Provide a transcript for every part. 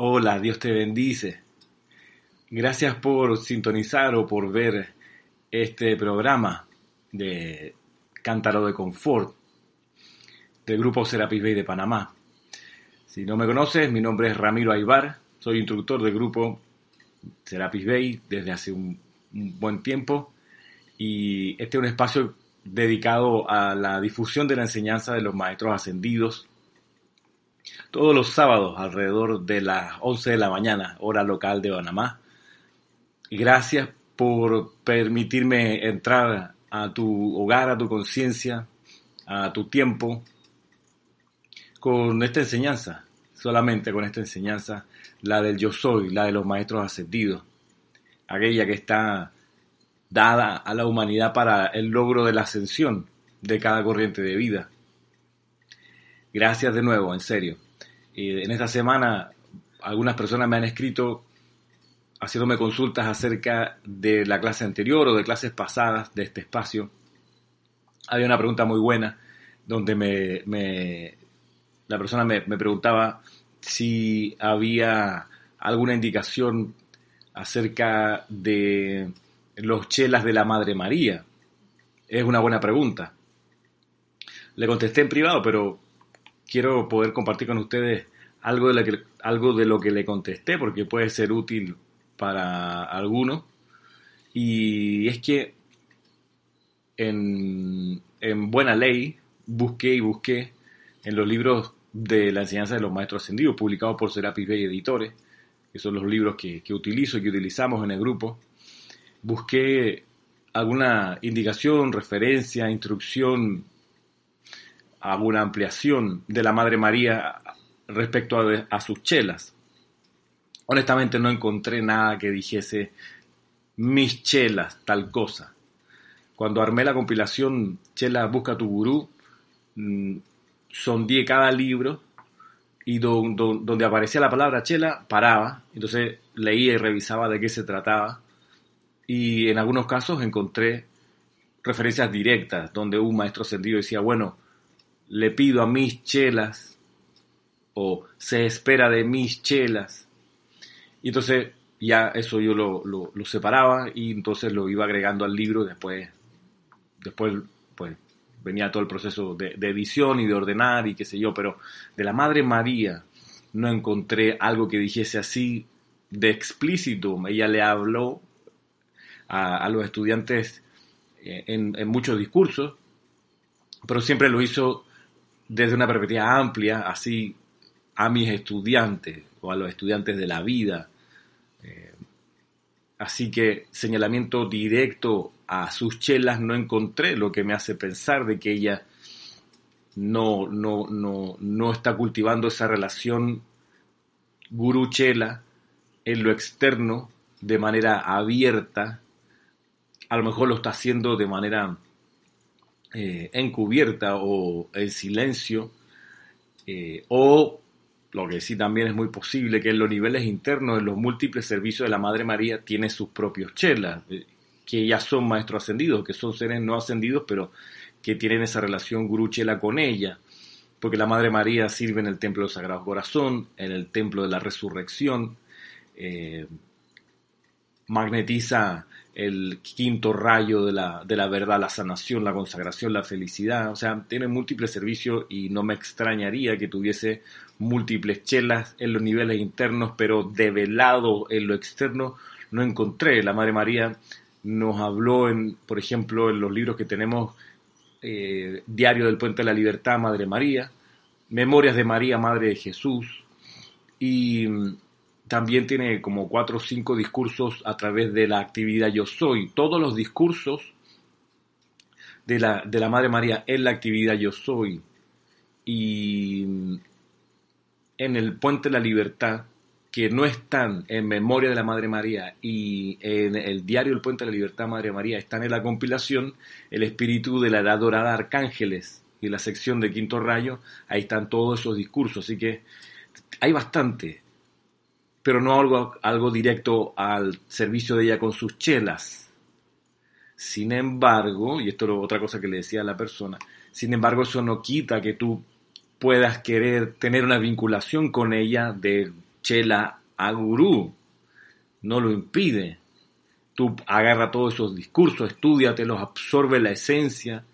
Hola, Dios te bendice. Gracias por sintonizar o por ver este programa de Cántaro de Confort del grupo Serapis Bay de Panamá. Si no me conoces, mi nombre es Ramiro Aybar, soy instructor del grupo Serapis Bay desde hace un, un buen tiempo y este es un espacio dedicado a la difusión de la enseñanza de los maestros ascendidos todos los sábados alrededor de las 11 de la mañana, hora local de Panamá. Gracias por permitirme entrar a tu hogar, a tu conciencia, a tu tiempo, con esta enseñanza, solamente con esta enseñanza, la del yo soy, la de los maestros ascendidos, aquella que está dada a la humanidad para el logro de la ascensión de cada corriente de vida. Gracias de nuevo, en serio. en esta semana algunas personas me han escrito haciéndome consultas acerca de la clase anterior o de clases pasadas de este espacio. Había una pregunta muy buena donde me, la persona me, me preguntaba si había alguna indicación acerca de los chelas de la Madre María. Es una buena pregunta. Le contesté en privado, pero quiero poder compartir con ustedes algo de, que, algo de lo que le contesté porque puede ser útil para algunos. Y es que en, en buena ley busqué y busqué en los libros de la enseñanza de los maestros ascendidos, publicados por Serapis Bay Editores, que son los libros que, que utilizo y que utilizamos en el grupo, busqué alguna indicación, referencia, instrucción alguna ampliación de la Madre María respecto a, sus chelas. Honestamente no encontré nada que dijese mis chelas, tal cosa. Cuando armé la compilación Chela Busca tu Gurú, mm, sondié cada libro y donde aparecía la palabra chela, paraba. Entonces leía y revisaba de qué se trataba. Y en algunos casos encontré referencias directas, donde un maestro ascendido decía, bueno, le pido a mis chelas o se espera de mis chelas. Y entonces ya eso yo lo, lo, separaba y entonces lo iba agregando al libro después, después pues venía todo el proceso de, edición y de ordenar y qué sé yo, pero de la Madre María no encontré algo que dijese así de explícito. Ella le habló a, los estudiantes eh, en, en, muchos discursos, pero siempre lo hizo desde una perspectiva amplia, así a mis estudiantes o a los estudiantes de la vida. Eh, así que señalamiento directo a sus chelas no encontré, lo que me hace pensar de que ella no, no, no, no está cultivando esa relación gurú-chela en lo externo de manera abierta, a lo mejor lo está haciendo de manera eh, encubierta o en silencio, eh, o lo que sí también es muy posible que en los niveles internos, en los múltiples servicios de la Madre María, tiene sus propios chelas, eh, que ya son maestros ascendidos, que son seres no ascendidos, pero que tienen esa relación gurú-chela con ella, porque la Madre María sirve en el Templo del Sagrado Corazón, en el Templo de la Resurrección, magnetiza el quinto rayo de la, de la verdad, la sanación, la consagración, la felicidad. O sea, tiene múltiples servicios y no me extrañaría que tuviese múltiples chelas en los niveles internos, pero develado en lo externo no encontré. La Madre María nos habló, en, por ejemplo, en los libros que tenemos, eh, Diario del Puente de la Libertad, Madre María, Memorias de María, Madre de Jesús, y también tiene como cuatro o cinco discursos a través de la actividad Yo Soy. Todos los discursos de la, de la Madre María en la actividad Yo Soy. Y en el Puente de la Libertad, que no están en memoria de la Madre María y en el diario El Puente de la Libertad Madre María, están en la compilación El Espíritu de la Edad Dorada Arcángeles y la sección de Quinto Rayo, ahí están todos esos discursos. Así que hay bastante pero no algo, algo directo al servicio de ella con sus chelas. Sin embargo, y esto es otra cosa que le decía a la persona, sin embargo eso no quita que tú puedas querer tener una vinculación con ella de chela a gurú. No lo impide. Tú agarra todos esos discursos, estudiatelos, absorbe la esencia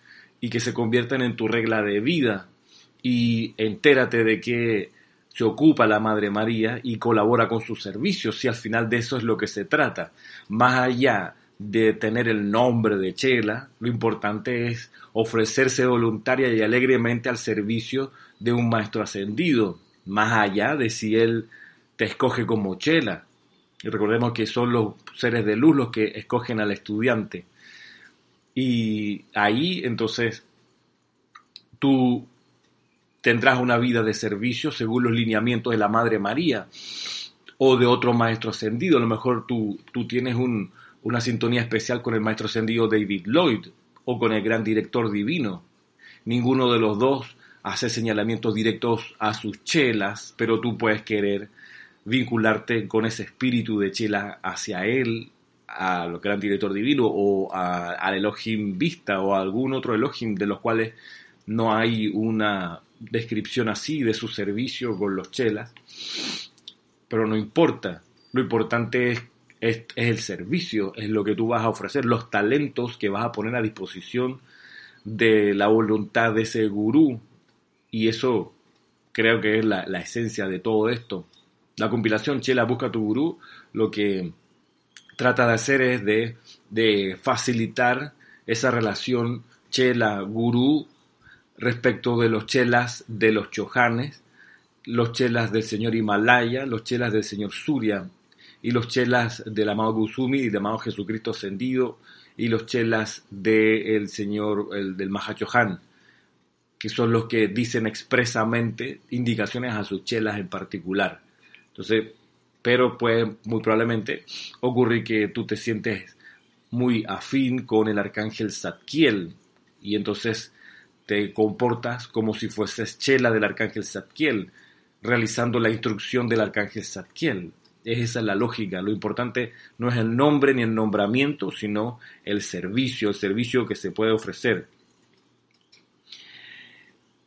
y que se conviertan en tu regla de vida. Y entérate de que se ocupa la Madre María y colabora con sus servicios, si al final de eso es lo que se trata. Más allá de tener el nombre de Chela, lo importante es ofrecerse voluntaria y alegremente al servicio de un maestro ascendido, más allá de si él te escoge como Chela. Y recordemos que son los seres de luz los que escogen al estudiante. Y ahí entonces tú tendrás una vida de servicio según los lineamientos de la Madre María o de otro maestro ascendido. A lo mejor tú, tú tienes un, una sintonía especial con el maestro ascendido David Lloyd o con el gran director divino. Ninguno de los dos hace señalamientos directos a sus chelas, pero tú puedes querer vincularte con ese espíritu de chela hacia él, al gran director divino o al Elohim Vista o a algún otro Elohim de los cuales no hay una descripción así de su servicio con los chelas. Pero no importa, lo importante es es, el servicio, es lo que tú vas a ofrecer, los talentos que vas a poner a disposición de la voluntad de ese gurú. Y eso creo que es la, esencia de todo esto. La compilación Chela Busca tu Gurú lo que trata de hacer es de, de facilitar esa relación Chela-Gurú respecto de los chelas de los chojanes, los chelas del señor Himalaya, los chelas del señor Surya, y los chelas del amado Guzumi y del amado Jesucristo ascendido y los chelas del Señor, el, del Mahachohan, que son los que dicen expresamente indicaciones a sus chelas en particular. Entonces, pero puede muy probablemente ocurrir que tú te sientes muy afín con el arcángel Zadkiel y entonces te comportas como si fueses chela del arcángel Zadkiel, realizando la instrucción del arcángel Zadkiel. Es esa la lógica. Lo importante no es el nombre ni el nombramiento, sino el servicio, el servicio que se puede ofrecer.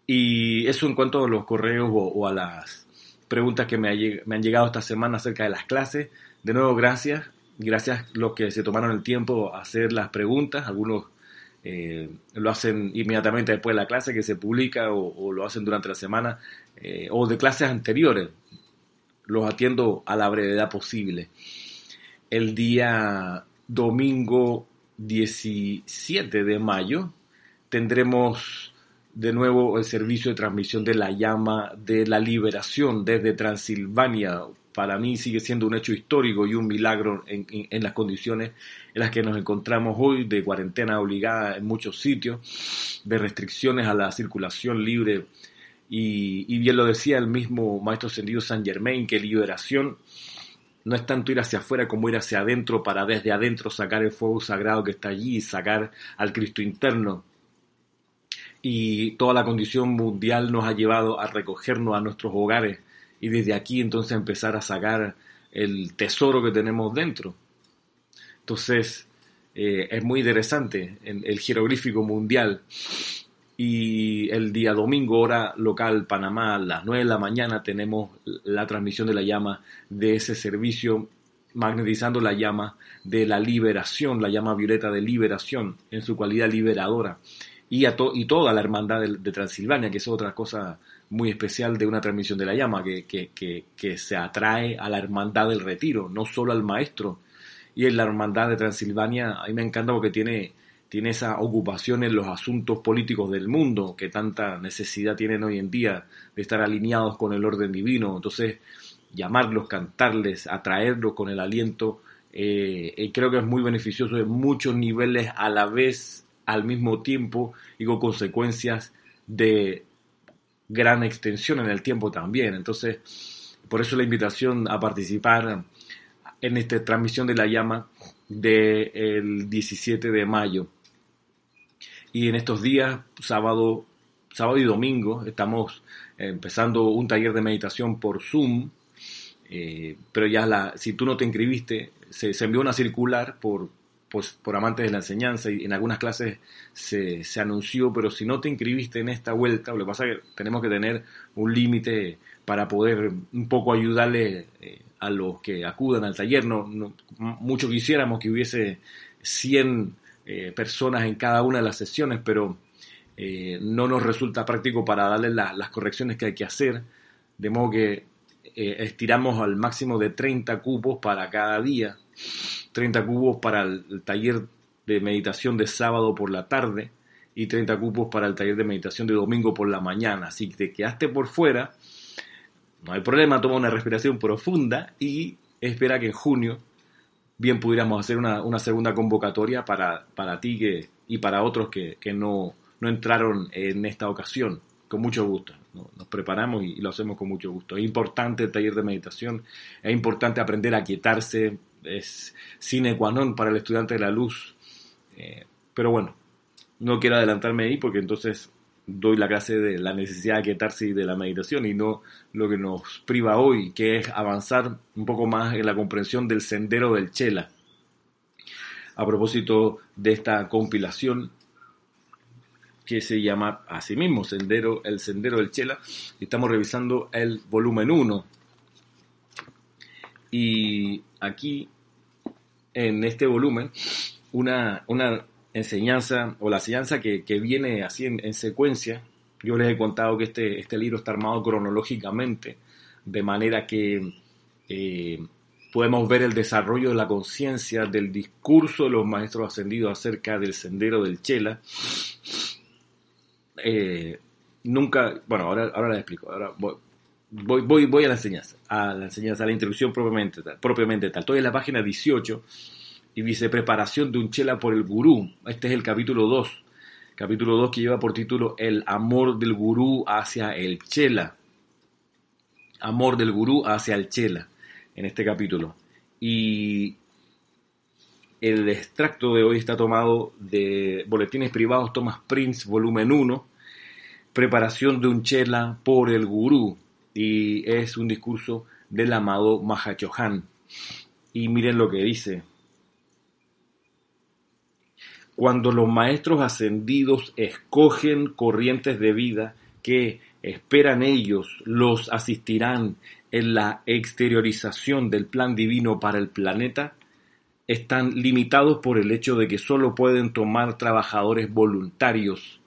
Y eso en cuanto a los correos o, a las preguntas que me, han llegado esta semana acerca de las clases. De nuevo, gracias. Gracias los que se tomaron el tiempo a hacer las preguntas. Algunos eh, lo hacen inmediatamente después de la clase que se publica o, lo hacen durante la semana eh, o de clases anteriores los atiendo a la brevedad posible. El día domingo 17 de mayo tendremos de nuevo el servicio de transmisión de la llama de la liberación desde Transilvania. Para mí sigue siendo un hecho histórico y un milagro en, las condiciones en las que nos encontramos hoy, de cuarentena obligada en muchos sitios, de restricciones a la circulación libre y, bien lo decía el mismo maestro ascendido San Germain, que liberación no es tanto ir hacia afuera como ir hacia adentro para desde adentro sacar el fuego sagrado que está allí y sacar al Cristo interno. Y toda la condición mundial nos ha llevado a recogernos a nuestros hogares y desde aquí entonces empezar a sacar el tesoro que tenemos dentro. Entonces, eh, es muy interesante el jeroglífico mundial y el día domingo, hora local Panamá, a las 9 de la mañana, tenemos la transmisión de la llama de ese servicio, magnetizando la llama de la liberación, la llama violeta de liberación, en su cualidad liberadora. Y, a y toda la hermandad de, Transilvania, que es otra cosa muy especial de una transmisión de la llama, que, que, que, que se atrae a la hermandad del retiro, no solo al maestro. Y en la hermandad de Transilvania, a mí me encanta porque tiene tiene esa ocupación en los asuntos políticos del mundo que tanta necesidad tienen hoy en día de estar alineados con el orden divino. Entonces, llamarlos, cantarles, atraerlos con el aliento, eh, eh, creo que es muy beneficioso en muchos niveles a la vez, al mismo tiempo y con consecuencias de gran extensión en el tiempo también. Entonces, por eso la invitación a participar en esta transmisión de la llama del 17 de mayo. Y en estos días, sábado, sábado y domingo, estamos empezando un taller de meditación por Zoom. Eh, pero ya la, si tú no te inscribiste, se, envió una circular por, pues, por amantes de la enseñanza y en algunas clases se, se, anunció, pero si no te inscribiste en esta vuelta, lo que pasa es que tenemos que tener un límite para poder un poco ayudarle eh, a los que acudan al taller. No, mucho quisiéramos que hubiese 100 eh, personas en cada una de las sesiones, pero eh, no nos resulta práctico para darle las correcciones que hay que hacer, de modo que estiramos al máximo de 30 cupos para cada día, 30 cupos para el taller de meditación de sábado por la tarde y 30 cupos para el taller de meditación de domingo por la mañana. Así que te quedaste por fuera, no hay problema, toma una respiración profunda y espera que en junio bien pudiéramos hacer una, segunda convocatoria para, para ti que, y para otros que, no, no, entraron en esta ocasión. Con mucho gusto. Nos preparamos y, lo hacemos con mucho gusto. Es importante el taller de meditación, es importante aprender a quietarse, es sine qua non para el estudiante de la luz. Eh, pero bueno, no quiero adelantarme ahí porque entonces doy la clase de la necesidad de quietarse y de la meditación y no lo que nos priva hoy, que es avanzar un poco más en la comprensión del sendero del Chela. A propósito de esta compilación que se llama así mismo Sendero, el Sendero del Chela, estamos revisando el volumen 1. Y aquí, en este volumen, una, una enseñanza o la enseñanza que, viene así en, secuencia. Yo les he contado que este, este libro está armado cronológicamente, de manera que eh, podemos ver el desarrollo de la conciencia del discurso de los maestros ascendidos acerca del sendero del Chela. Eh, nunca, bueno, ahora, ahora les explico. Ahora voy, voy, voy, a la enseñanza, a la enseñanza, a la introducción propiamente tal. Propiamente tal. Estoy en la página 18 y dice preparación de un chela por el gurú. Este es el capítulo 2. Capítulo 2 que lleva por título El amor del gurú hacia el chela. Amor del gurú hacia el chela en este capítulo. Y el extracto de hoy está tomado de Boletines Privados Thomas Prince, volumen 1, Preparación de un chela por el gurú. Y es un discurso del amado Mahachohan. Y miren lo que dice cuando los maestros ascendidos escogen corrientes de vida que esperan ellos, los asistirán en la exteriorización del plan divino para el planeta, están limitados por el hecho de que solo pueden tomar trabajadores voluntarios.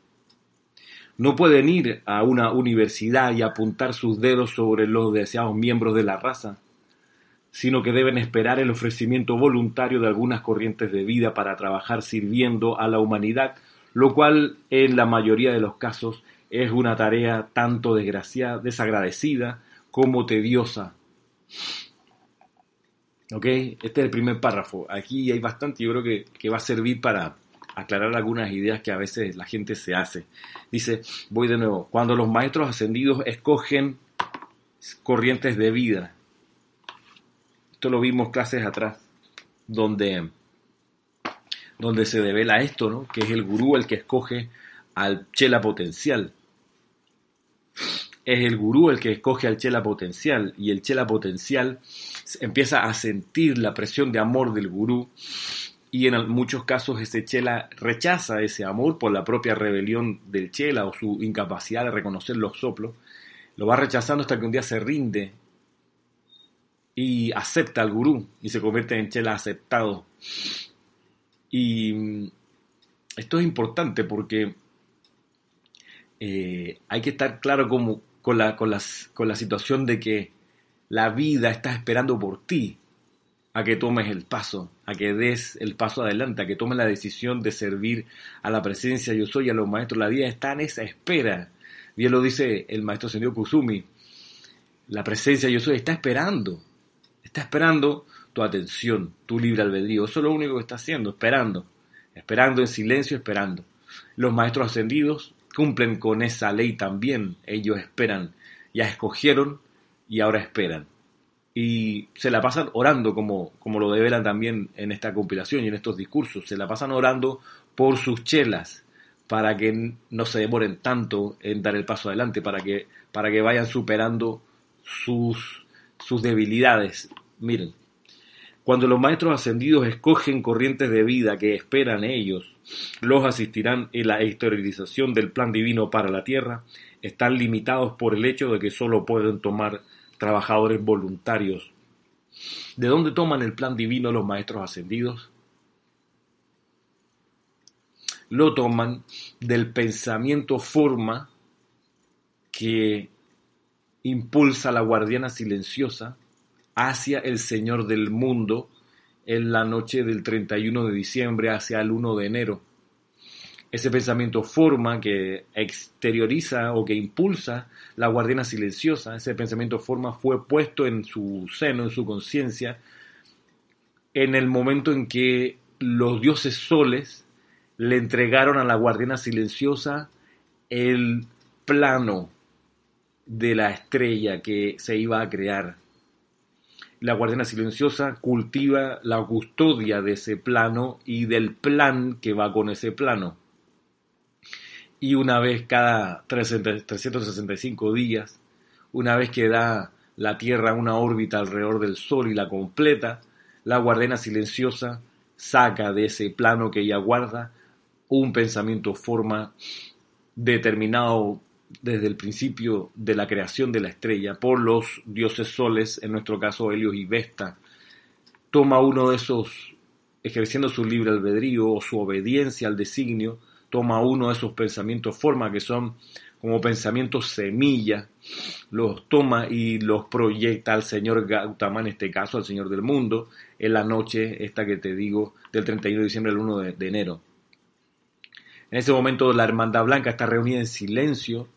No pueden ir a una universidad y apuntar sus dedos sobre los deseados miembros de la raza sino que deben esperar el ofrecimiento voluntario de algunas corrientes de vida para trabajar sirviendo a la humanidad, lo cual en la mayoría de los casos es una tarea tanto desgraciada, desagradecida como tediosa. ¿Ok? Este es el primer párrafo. Aquí hay bastante, yo creo que, que va a servir para aclarar algunas ideas que a veces la gente se hace. Dice, voy de nuevo, cuando los maestros ascendidos escogen corrientes de vida, esto lo vimos clases atrás, donde, donde se devela esto, ¿no? que es el gurú el que escoge al chela potencial. Es el gurú el que escoge al chela potencial y el chela potencial empieza a sentir la presión de amor del gurú y en muchos casos ese chela rechaza ese amor por la propia rebelión del chela o su incapacidad de reconocer los soplos. Lo va rechazando hasta que un día se rinde y acepta al gurú y se convierte en chela aceptado. Y mm, esto es importante porque eh, hay que estar claro como, con, la, con, con la situación de que la vida está esperando por ti a que tomes el paso, a que des el paso adelante, a que tomes la decisión de servir a la presencia yo soy, a los maestros. La vida está en esa espera. Bien lo dice el maestro señor Kusumi. La presencia yo soy está esperando Está esperando tu atención, tu libre albedrío. Eso es lo único que está haciendo, esperando. Esperando en silencio, esperando. Los maestros ascendidos cumplen con esa ley también. Ellos esperan. Ya escogieron y ahora esperan. Y se la pasan orando, como, como lo develan también en esta compilación y en estos discursos. Se la pasan orando por sus chelas, para que no se demoren tanto en dar el paso adelante, para que, para que vayan superando sus sus debilidades. Miren, cuando los maestros ascendidos escogen corrientes de vida que esperan ellos, los asistirán en la exteriorización del plan divino para la tierra, están limitados por el hecho de que solo pueden tomar trabajadores voluntarios. ¿De dónde toman el plan divino los maestros ascendidos? Lo toman del pensamiento forma que impulsa la guardiana silenciosa hacia el Señor del mundo en la noche del 31 de diciembre hacia el 1 de enero. Ese pensamiento forma que exterioriza o que impulsa la guardiana silenciosa, ese pensamiento forma fue puesto en su seno, en su conciencia, en el momento en que los dioses soles le entregaron a la guardiana silenciosa el plano de la estrella que se iba a crear. La guardiana silenciosa cultiva la custodia de ese plano y del plan que va con ese plano. Y una vez cada 365 días, una vez que da la Tierra una órbita alrededor del Sol y la completa, la guardiana silenciosa saca de ese plano que ella guarda un pensamiento forma determinado desde el principio de la creación de la estrella por los dioses soles, en nuestro caso Helios y Vesta, toma uno de esos, ejerciendo su libre albedrío o su obediencia al designio, toma uno de esos pensamientos forma que son como pensamientos semilla, los toma y los proyecta al señor Gautama, en este caso al señor del mundo, en la noche esta que te digo del 31 de diciembre al 1 de enero. En ese momento la Hermandad Blanca está reunida en silencio,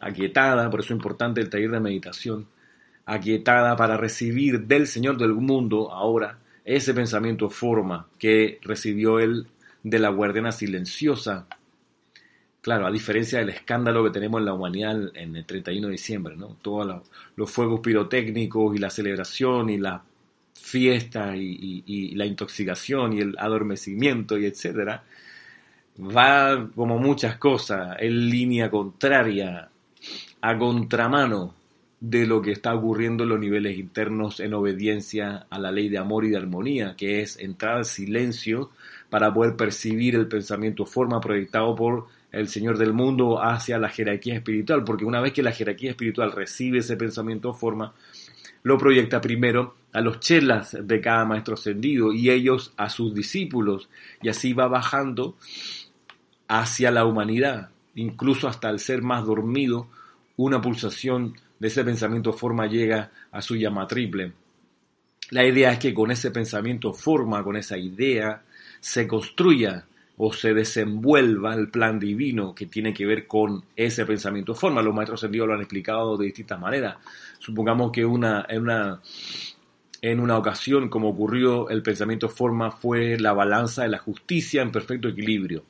aquietada, por eso es importante el taller de meditación, aquietada para recibir del Señor del mundo ahora ese pensamiento forma que recibió él de la guardiana silenciosa. Claro, a diferencia del escándalo que tenemos en la humanidad en el 31 de diciembre, ¿no? Todos los fuegos pirotécnicos y la celebración y la fiesta y, y la intoxicación y el adormecimiento y etcétera, va como muchas cosas en línea contraria a contramano de lo que está ocurriendo en los niveles internos en obediencia a la ley de amor y de armonía, que es entrar al silencio para poder percibir el pensamiento forma proyectado por el Señor del mundo hacia la jerarquía espiritual, porque una vez que la jerarquía espiritual recibe ese pensamiento forma, lo proyecta primero a los chelas de cada maestro ascendido y ellos a sus discípulos, y así va bajando hacia la humanidad, incluso hasta el ser más dormido, una pulsación de ese pensamiento forma llega a su llama triple. La idea es que con ese pensamiento forma, con esa idea, se construya o se desenvuelva el plan divino que tiene que ver con ese pensamiento forma. Los maestros ascendidos lo han explicado de distintas maneras. Supongamos que una, en una ocasión, como ocurrió, el pensamiento forma fue la balanza de la justicia en perfecto equilibrio.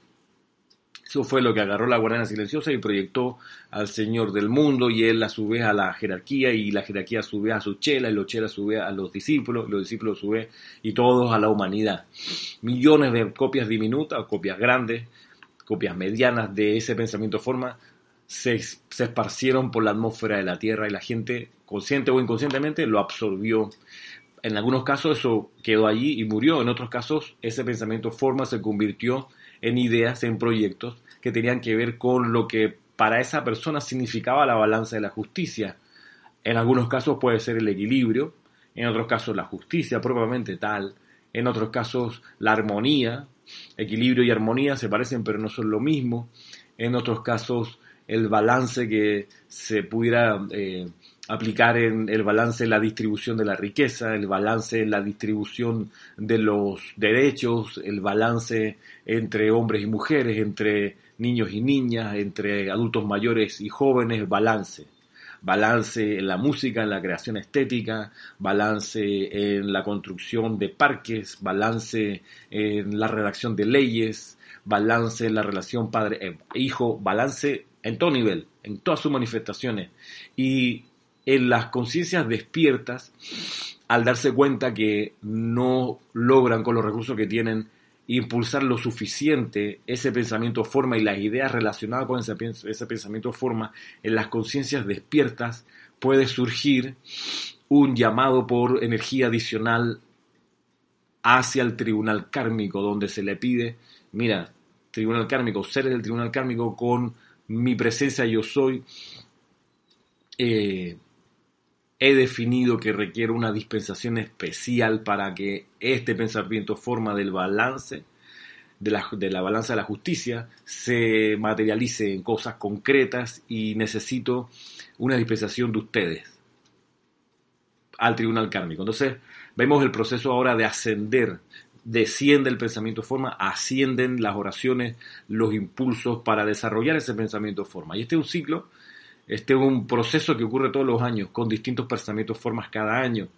Eso fue lo que agarró la guardiana silenciosa y proyectó al Señor del mundo y él a su vez a la jerarquía y la jerarquía a su vez a su chela y los chelas a su vez a los discípulos, los discípulos a su vez y todos a la humanidad. Millones de copias diminutas, copias grandes, copias medianas de ese pensamiento forma se, se esparcieron por la atmósfera de la Tierra y la gente, consciente o inconscientemente, lo absorbió. En algunos casos eso quedó allí y murió, en otros casos ese pensamiento forma se convirtió en ideas, en proyectos que tenían que ver con lo que para esa persona significaba la balanza de la justicia. En algunos casos puede ser el equilibrio, en otros casos la justicia propiamente tal, en otros casos la armonía, equilibrio y armonía se parecen pero no son lo mismo, en otros casos el balance que se pudiera eh, aplicar en el balance en la distribución de la riqueza, el balance en la distribución de los derechos, el balance entre hombres y mujeres, entre niños y niñas, entre adultos mayores y jóvenes, balance. Balance en la música, en la creación estética, balance en la construcción de parques, balance en la redacción de leyes, balance en la relación padre-hijo, balance en todo nivel, en todas sus manifestaciones. Y en las conciencias despiertas, al darse cuenta que no logran con los recursos que tienen impulsar lo suficiente ese pensamiento forma y las ideas relacionadas con ese, pensamiento forma, en las conciencias despiertas puede surgir un llamado por energía adicional hacia el tribunal kármico, donde se le pide, mira, tribunal kármico, seres del tribunal kármico con mi presencia yo soy, eh, he definido que requiere una dispensación especial para que este pensamiento forma del balance, de la, de la balanza de la justicia, se materialice en cosas concretas y necesito una dispensación de ustedes al tribunal kármico. Entonces, vemos el proceso ahora de ascender. Desciende el pensamiento forma, ascienden las oraciones, los impulsos para desarrollar ese pensamiento forma. Y este es un ciclo este es un proceso que ocurre todos los años, con distintos pensamientos formas cada año.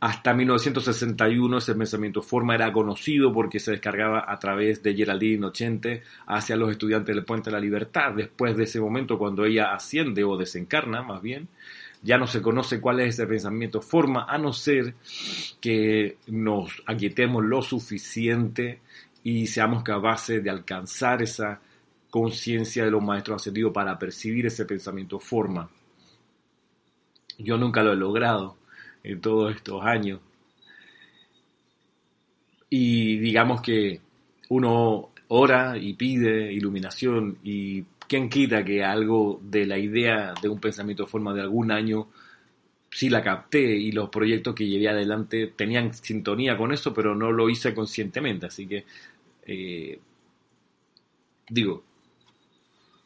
Hasta 1961 ese pensamiento forma era conocido porque se descargaba a través de Geraldine Ochente hacia los estudiantes del Puente de la Libertad. Después de ese momento, cuando ella asciende o desencarna, más bien, ya no se conoce cuál es ese pensamiento forma, a no ser que nos aquietemos lo suficiente y seamos capaces de alcanzar esa conciencia de los maestros ascendidos para percibir ese pensamiento forma. Yo nunca lo he logrado en todos estos años. Y digamos que uno ora y pide iluminación y quién quita que algo de la idea de un pensamiento forma de algún año sí la capté y los proyectos que llevé adelante tenían sintonía con eso, pero no lo hice conscientemente. Así que, eh, digo,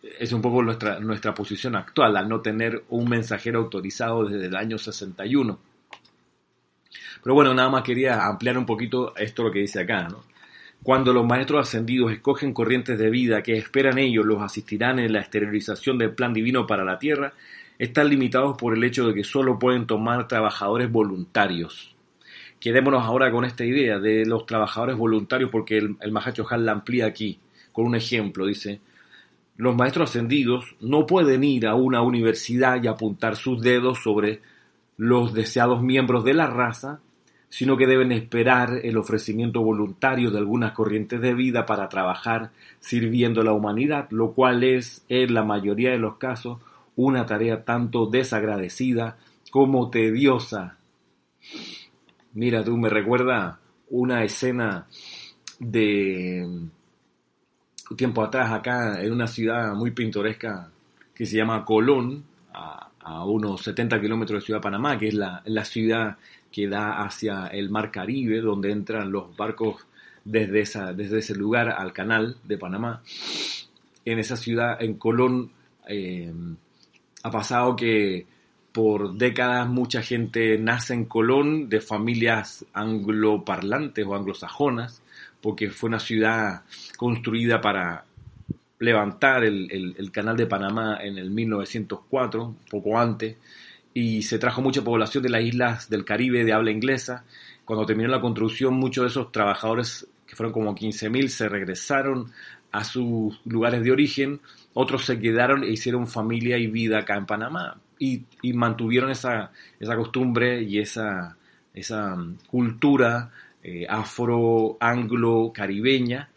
es un poco nuestra, nuestra posición actual, al no tener un mensajero autorizado desde el año 61. Pero bueno, nada más quería ampliar un poquito esto lo que dice acá, ¿no? Cuando los maestros ascendidos escogen corrientes de vida que esperan ellos los asistirán en la exteriorización del plan divino para la tierra, están limitados por el hecho de que solo pueden tomar trabajadores voluntarios. Quedémonos ahora con esta idea de los trabajadores voluntarios porque el, el Mahacho la amplía aquí con un ejemplo. Dice, los maestros ascendidos no pueden ir a una universidad y apuntar sus dedos sobre los deseados miembros de la raza, sino que deben esperar el ofrecimiento voluntario de algunas corrientes de vida para trabajar sirviendo a la humanidad, lo cual es, en la mayoría de los casos, una tarea tanto desagradecida como tediosa. Mira, tú me recuerda una escena de tiempo atrás acá en una ciudad muy pintoresca que se llama Colón, a, unos 70 kilómetros de Ciudad Panamá, que es la, ciudad que da hacia el Mar Caribe, donde entran los barcos desde, esa, desde ese lugar al canal de Panamá. En esa ciudad, en Colón, eh, ha pasado que por décadas mucha gente nace en Colón de familias angloparlantes o anglosajonas porque fue una ciudad construida para levantar el, canal de Panamá en el 1904, poco antes, y se trajo mucha población de las islas del Caribe de habla inglesa. Cuando terminó la construcción, muchos de esos trabajadores, que fueron como 15.000, se regresaron a sus lugares de origen, otros se quedaron e hicieron familia y vida acá en Panamá y, mantuvieron esa, esa costumbre y esa, esa cultura eh, afro-anglo-caribeña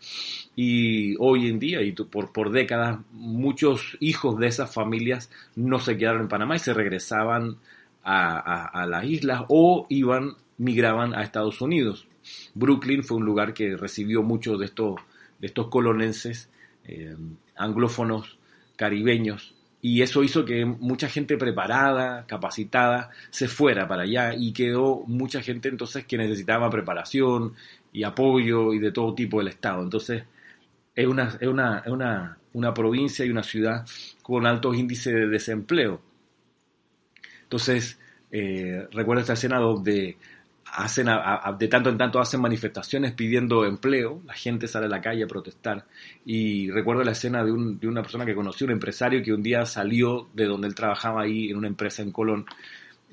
y hoy en día y por, por décadas muchos hijos de esas familias no se quedaron en Panamá y se regresaban a, las islas o iban, migraban a Estados Unidos. Brooklyn fue un lugar que recibió muchos de estos, de estos colonenses eh, anglófonos caribeños y eso hizo que mucha gente preparada, capacitada, se fuera para allá y quedó mucha gente entonces que necesitaba preparación y apoyo y de todo tipo del Estado. Entonces es una, es una, es una, una provincia y una ciudad con altos índices de desempleo. Entonces, eh, recuerdo esta escena donde hacen de tanto en tanto hacen manifestaciones pidiendo empleo, la gente sale a la calle a protestar. Y recuerdo la escena de, un, de una persona que conocí, un empresario que un día salió de donde él trabajaba ahí en una empresa en Colón,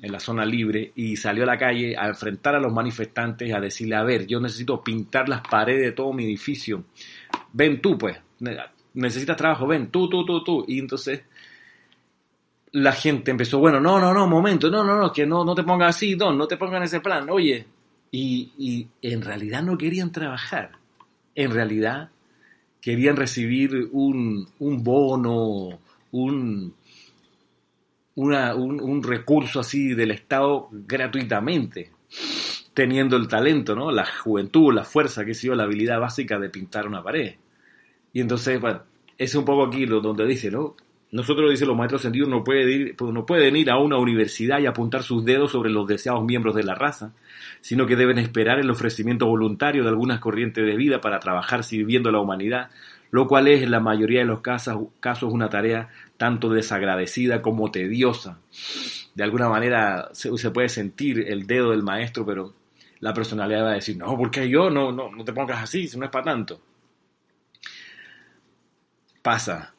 en la zona libre, y salió a la calle a enfrentar a los manifestantes, a decirle, a ver, yo necesito pintar las paredes de todo mi edificio, ven tú pues, necesitas trabajo, ven tú, tú, tú, tú, y entonces la gente empezó, bueno, no, no, no, momento, no, no, no, que no, no te pongas así, Don, no te pongan ese plan, oye. Y, y en realidad no querían trabajar. En realidad querían recibir un, un bono, un, una, un, recurso así del Estado gratuitamente, teniendo el talento, ¿no? La juventud, la fuerza, que sé yo, la habilidad básica de pintar una pared. Y entonces, bueno, es un poco aquí lo, donde dice, ¿no? Nosotros, dice los maestros ascendidos, no, puede ir, pues, no pueden ir a una universidad y apuntar sus dedos sobre los deseados miembros de la raza, sino que deben esperar el ofrecimiento voluntario de algunas corrientes de vida para trabajar sirviendo a la humanidad, lo cual es en la mayoría de los casos, una tarea tanto desagradecida como tediosa. De alguna manera se, se, puede sentir el dedo del maestro, pero la personalidad va a decir, no, porque yo no, no, no te pongas así, si no es para tanto. Pasa,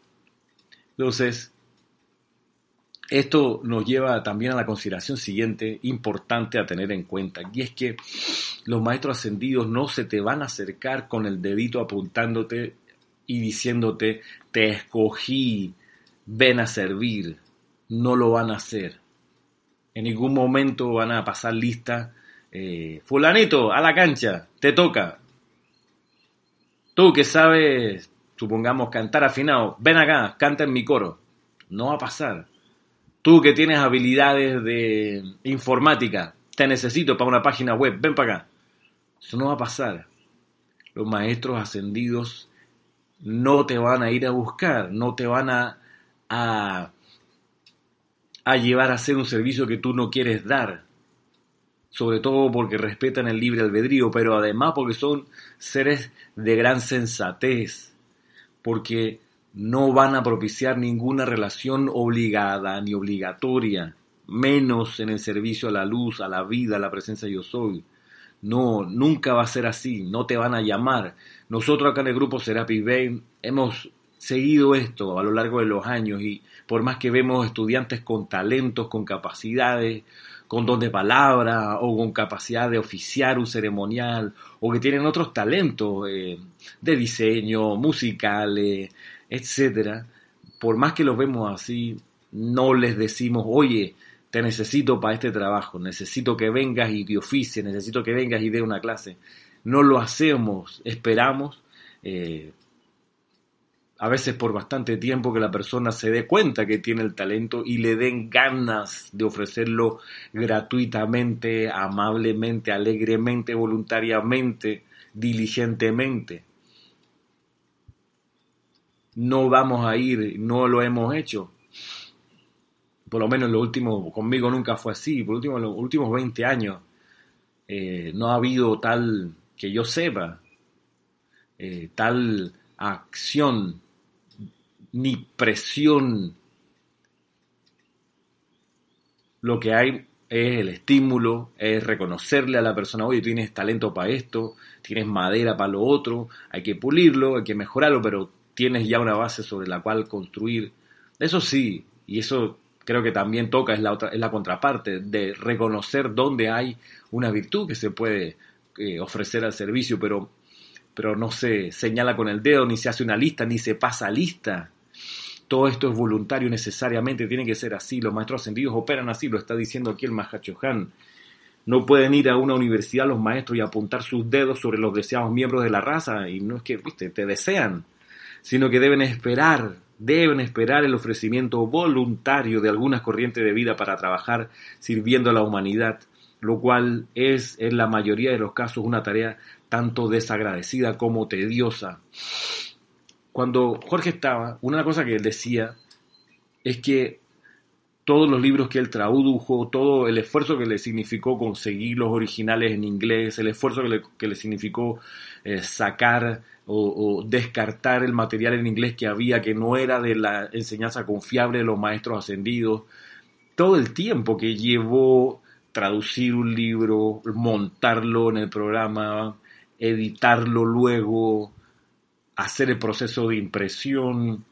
entonces, esto nos lleva también a la consideración siguiente, importante a tener en cuenta, y es que los maestros ascendidos no se te van a acercar con el dedito apuntándote y diciéndote, te escogí, ven a servir. No lo van a hacer. En ningún momento van a pasar lista, eh, fulanito, a la cancha, te toca. Tú que sabes supongamos cantar afinado, ven acá, canta en mi coro. No va a pasar. Tú que tienes habilidades de informática, te necesito para una página web, ven para acá. Eso no va a pasar. Los maestros ascendidos no te van a ir a buscar, no te van a, a, llevar a hacer un servicio que tú no quieres dar. Sobre todo porque respetan el libre albedrío, pero además porque son seres de gran sensatez porque no van a propiciar ninguna relación obligada ni obligatoria, menos en el servicio a la luz, a la vida, a la presencia yo soy. No, nunca va a ser así, no te van a llamar. Nosotros acá en el grupo Serapis Bay hemos seguido esto a lo largo de los años y por más que vemos estudiantes con talentos, con capacidades, con don de palabra o con capacidad de oficiar un ceremonial o que tienen otros talentos eh, de diseño, musicales, etcétera, por más que los vemos así, no les decimos, oye, te necesito para este trabajo, necesito que vengas y te oficie, necesito que vengas y dé una clase. No lo hacemos, esperamos eh, a veces por bastante tiempo que la persona se dé cuenta que tiene el talento y le den ganas de ofrecerlo gratuitamente, amablemente, alegremente, voluntariamente, diligentemente. No vamos a ir, no lo hemos hecho. Por lo menos lo último, conmigo nunca fue así, por último, los últimos 20 años eh, no ha habido tal, que yo sepa, eh, tal acción ni presión. Lo que hay es el estímulo, es reconocerle a la persona, oye, tienes talento para esto, tienes madera para lo otro, hay que pulirlo, hay que mejorarlo, pero tienes ya una base sobre la cual construir. Eso sí, y eso creo que también toca, es la, otra, es la contraparte, de reconocer dónde hay una virtud que se puede eh, ofrecer al servicio, pero, pero no se señala con el dedo, ni se hace una lista, ni se pasa lista todo esto es voluntario necesariamente, tiene que ser así, los maestros ascendidos operan así, lo está diciendo aquí el Mahachohan. No pueden ir a una universidad los maestros y apuntar sus dedos sobre los deseados miembros de la raza, y no es que, viste, te desean, sino que deben esperar, deben esperar el ofrecimiento voluntario de algunas corrientes de vida para trabajar sirviendo a la humanidad, lo cual es en la mayoría de los casos una tarea tanto desagradecida como tediosa cuando Jorge estaba, una cosa que él decía es que todos los libros que él tradujo, todo el esfuerzo que le significó conseguir los originales en inglés, el esfuerzo que le, significó eh, sacar o, descartar el material en inglés que había, que no era de la enseñanza confiable de los maestros ascendidos, todo el tiempo que llevó traducir un libro, montarlo en el programa, editarlo luego, hacer el proceso de impresión,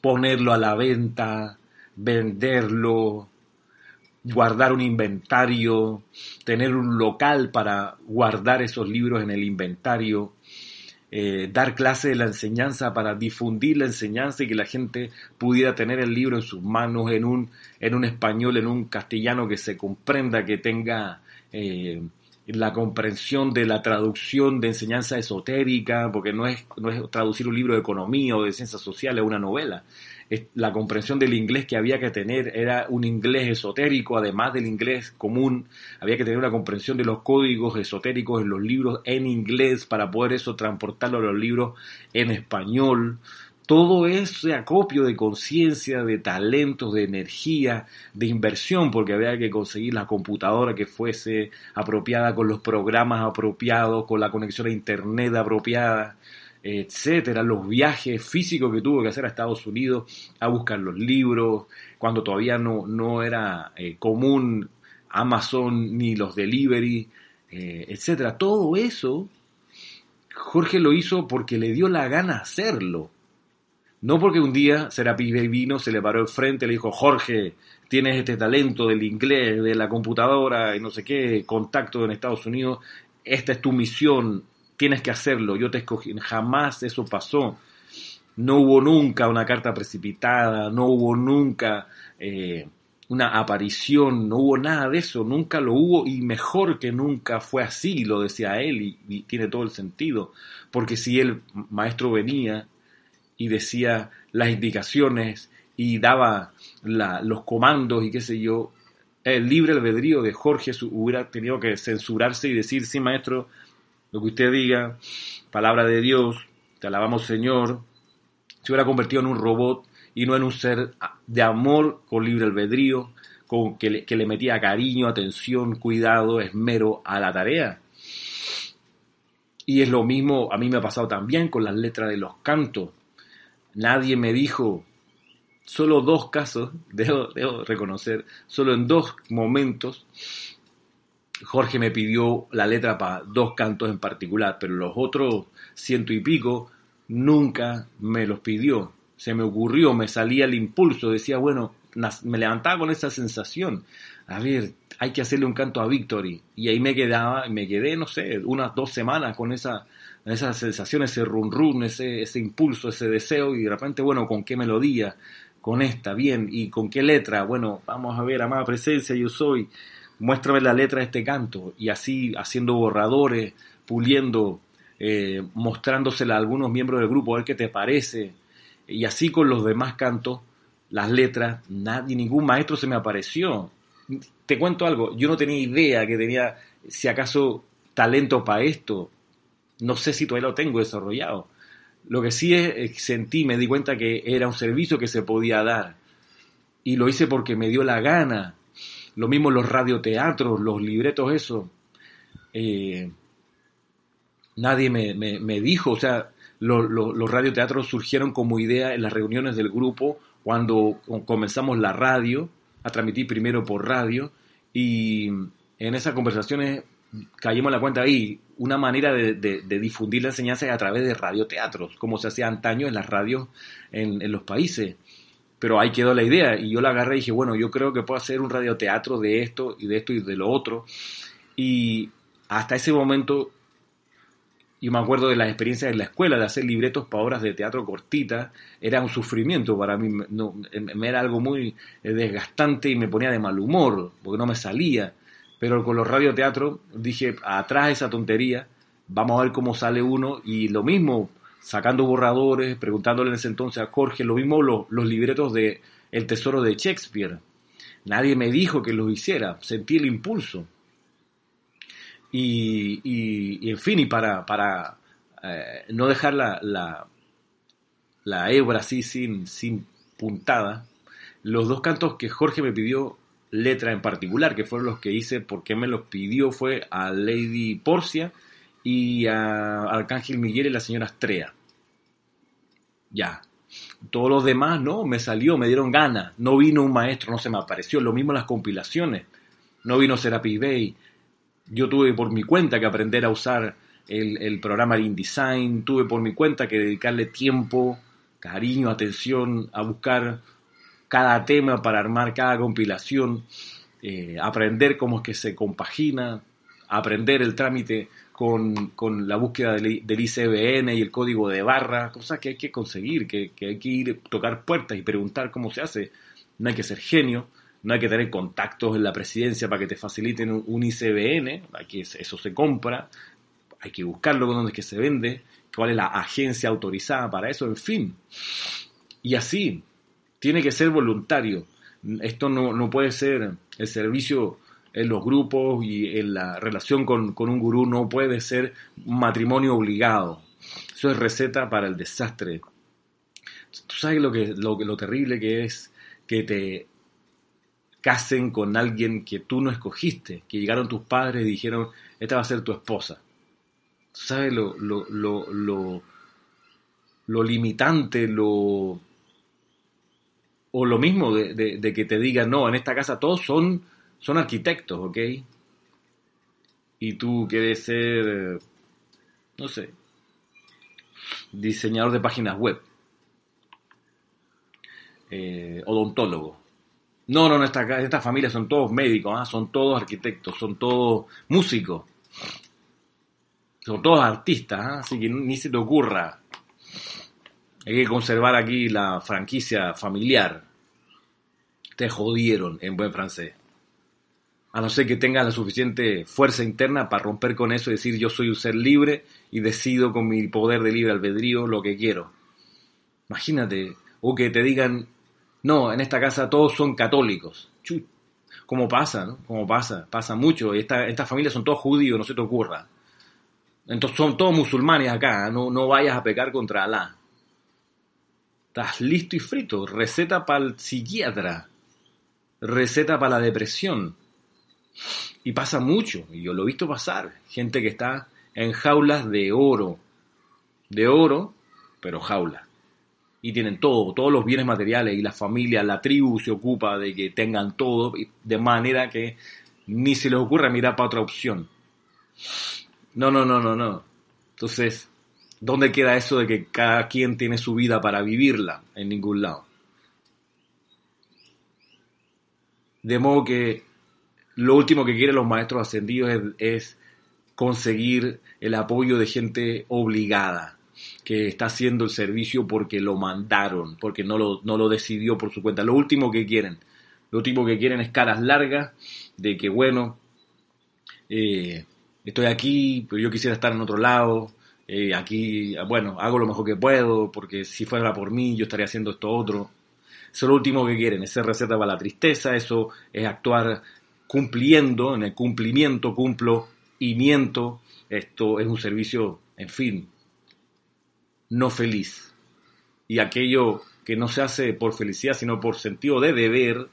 ponerlo a la venta, venderlo, guardar un inventario, tener un local para guardar esos libros en el inventario, eh, dar clase de la enseñanza para difundir la enseñanza y que la gente pudiera tener el libro en sus manos en un, en un español, en un castellano que se comprenda, que tenga eh, la comprensión de la traducción de enseñanza esotérica, porque no es, no es traducir un libro de economía o de ciencias sociales, una novela. Es la comprensión del inglés que había que tener era un inglés esotérico, además del inglés común, había que tener una comprensión de los códigos esotéricos en los libros en inglés para poder eso transportarlo a los libros en español. Todo ese acopio de conciencia, de talentos, de energía, de inversión, porque había que conseguir la computadora que fuese apropiada con los programas apropiados, con la conexión a internet apropiada, etcétera, los viajes físicos que tuvo que hacer a Estados Unidos a buscar los libros, cuando todavía no, no era eh, común Amazon ni los delivery, eh, etcétera. Todo eso Jorge lo hizo porque le dio la gana hacerlo. No porque un día Serapis vino, se le paró el frente y le dijo, Jorge, tienes este talento del inglés, de la computadora y no sé qué, contacto en Estados Unidos, esta es tu misión, tienes que hacerlo, yo te escogí. Jamás eso pasó. No hubo nunca una carta precipitada, no hubo nunca eh, una aparición, no hubo nada de eso, nunca lo hubo y mejor que nunca fue así, lo decía él y, y tiene todo el sentido, porque si el maestro venía y decía las indicaciones y daba los comandos y qué sé yo, el libre albedrío de Jorge hubiera tenido que censurarse y decir, sí, maestro, lo que usted diga, palabra de Dios, te alabamos Señor, se hubiera convertido en un robot y no en un ser de amor con libre albedrío, con, que, le, que le metía cariño, atención, cuidado, esmero a la tarea. Y es lo mismo, a mí me ha pasado también con las letras de los cantos. Nadie me dijo, solo dos casos, debo, reconocer, solo en dos momentos, Jorge me pidió la letra para dos cantos en particular, pero los otros ciento y pico nunca me los pidió. Se me ocurrió, me salía el impulso, decía, bueno, me levantaba con esa sensación. A ver, hay que hacerle un canto a Victory. Y ahí me quedaba, me quedé, no sé, unas dos semanas con esa esa sensación, ese run run, ese, ese impulso, ese deseo, y de repente, bueno, ¿con qué melodía? Con esta, bien, ¿y con qué letra? Bueno, vamos a ver, amada presencia, yo soy, muéstrame la letra de este canto, y así haciendo borradores, puliendo, eh, mostrándosela a algunos miembros del grupo, a ver qué te parece, y así con los demás cantos, las letras, nadie, ningún maestro se me apareció. Te cuento algo, yo no tenía idea que tenía, si acaso, talento para esto no sé si todavía lo tengo desarrollado. Lo que sí es, sentí, me di cuenta que era un servicio que se podía dar. Y lo hice porque me dio la gana. Lo mismo los radioteatros, los libretos, eso. Eh, nadie me, dijo, o sea, los radioteatros surgieron como idea en las reuniones del grupo cuando comenzamos la radio, a transmitir primero por radio, y en esas conversaciones caímos en la cuenta ahí, una manera de, difundir la enseñanza a través de radioteatros, como se hacía antaño en las radios en, los países. Pero ahí quedó la idea y yo la agarré y dije, bueno, yo creo que puedo hacer un radioteatro de esto y de esto y de lo otro. Y hasta ese momento yo me acuerdo de las experiencias en la escuela de hacer libretos para obras de teatro cortitas, era un sufrimiento para mí, no, me era algo muy desgastante y me ponía de mal humor, porque no me salía. Pero con los radioteatros dije, atrás de esa tontería, vamos a ver cómo sale uno y lo mismo, sacando borradores, preguntándole en ese entonces a Jorge, lo mismo los, libretos de El Tesoro de Shakespeare. Nadie me dijo que los hiciera, sentí el impulso. Y, en fin, y para, para eh, no dejar la, la, la hebra así sin, sin puntada, los dos cantos que Jorge me pidió letra en particular, que fueron los que hice porque me los pidió, fue a Lady Porcia y a Arcángel Miguel y la señora Astrea. Ya. Todos los demás, no, me salió, me dieron ganas. No vino un maestro, no se me apareció. Lo mismo las compilaciones. No vino Serapis Bay. Yo tuve por mi cuenta que aprender a usar el, el programa de InDesign. Tuve por mi cuenta que dedicarle tiempo, cariño, atención a buscar cada tema para armar cada compilación, eh, aprender cómo es que se compagina, aprender el trámite con, la búsqueda del, ICBN y el código de barra, cosas que hay que conseguir, que, hay que ir a tocar puertas y preguntar cómo se hace. No hay que ser genio, no hay que tener contactos en la presidencia para que te faciliten un, ICBN, aquí eso se compra, hay que buscarlo con dónde es que se vende, cuál es la agencia autorizada para eso, en fin. Y así, tiene que ser voluntario. Esto no, puede ser el servicio en los grupos y en la relación con, un gurú no puede ser un matrimonio obligado. Eso es receta para el desastre. Tú sabes lo, que, lo, lo terrible que es que te casen con alguien que tú no escogiste, que llegaron tus padres y dijeron, esta va a ser tu esposa. ¿Tú sabes lo, lo, lo, lo limitante, lo... O lo mismo de, de, que te digan, no, en esta casa todos son, son arquitectos, ¿ok? Y tú quieres ser, no sé, diseñador de páginas web, eh, odontólogo. No, no, no, esta, esta familia son todos médicos, ¿ah? son todos arquitectos, son todos músicos, son todos artistas, ¿ah? así que ni se te ocurra. Hay que conservar aquí la franquicia familiar. Te jodieron en buen francés. A no ser que tengas la suficiente fuerza interna para romper con eso y decir yo soy un ser libre y decido con mi poder de libre albedrío lo que quiero. Imagínate, o que te digan, no, en esta casa todos son católicos. Como pasa, ¿no? Como pasa, pasa mucho. Esta, estas familias son todos judíos, no se te ocurra. Entonces son todos musulmanes acá, no, no vayas a pecar contra Alá. Estás listo y frito. Receta para el psiquiatra. Receta para la depresión. Y pasa mucho, y yo lo he visto pasar. Gente que está en jaulas de oro. De oro, pero jaulas. Y tienen todo, todos los bienes materiales y la familia, la tribu se ocupa de que tengan todo, de manera que ni se les ocurra mirar para otra opción. No, no, no, no, no. Entonces, ¿dónde queda eso de que cada quien tiene su vida para vivirla? En ningún lado. De modo que lo último que quieren los maestros ascendidos es, conseguir el apoyo de gente obligada, que está haciendo el servicio porque lo mandaron, porque no lo, no lo decidió por su cuenta. Lo último que quieren, lo último que quieren es caras largas de que, bueno, eh, estoy aquí, pero yo quisiera estar en otro lado, eh, aquí, bueno, hago lo mejor que puedo, porque si fuera por mí yo estaría haciendo esto otro. Eso es lo último que quieren, esa receta para la tristeza, eso es actuar cumpliendo, en el cumplimiento cumplo y miento, esto es un servicio, en fin, no feliz. Y aquello que no se hace por felicidad, sino por sentido de deber,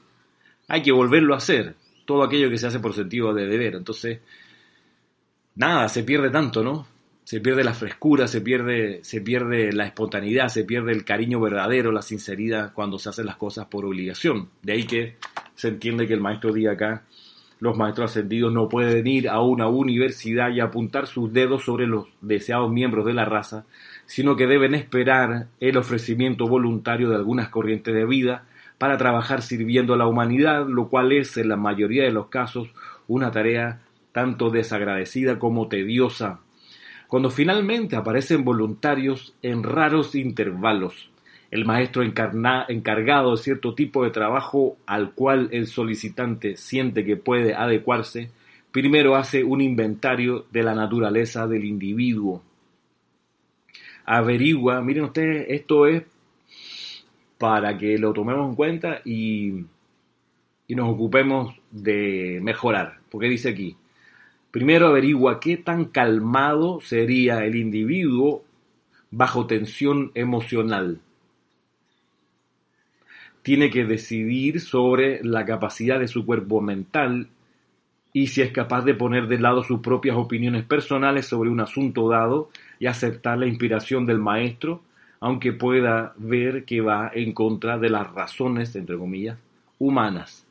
hay que volverlo a hacer. Todo aquello que se hace por sentido de deber. Entonces, nada, se pierde tanto, ¿no? Se pierde la frescura, se pierde, se pierde la espontaneidad, se pierde el cariño verdadero, la sinceridad cuando se hacen las cosas por obligación. De ahí que se entiende que el maestro diga acá, los maestros ascendidos no pueden ir a una universidad y apuntar sus dedos sobre los deseados miembros de la raza, sino que deben esperar el ofrecimiento voluntario de algunas corrientes de vida para trabajar sirviendo a la humanidad, lo cual es en la mayoría de los casos una tarea tanto desagradecida como tediosa. Cuando finalmente aparecen voluntarios en raros intervalos, el maestro encargado de cierto tipo de trabajo al cual el solicitante siente que puede adecuarse, primero hace un inventario de la naturaleza del individuo. Averigua, miren ustedes, esto es para que lo tomemos en cuenta y, y nos ocupemos de mejorar. Porque dice aquí, primero averigua qué tan calmado sería el individuo bajo tensión emocional tiene que decidir sobre la capacidad de su cuerpo mental y si es capaz de poner de lado sus propias opiniones personales sobre un asunto dado y aceptar la inspiración del maestro, aunque pueda ver que va en contra de las razones, entre comillas, humanas.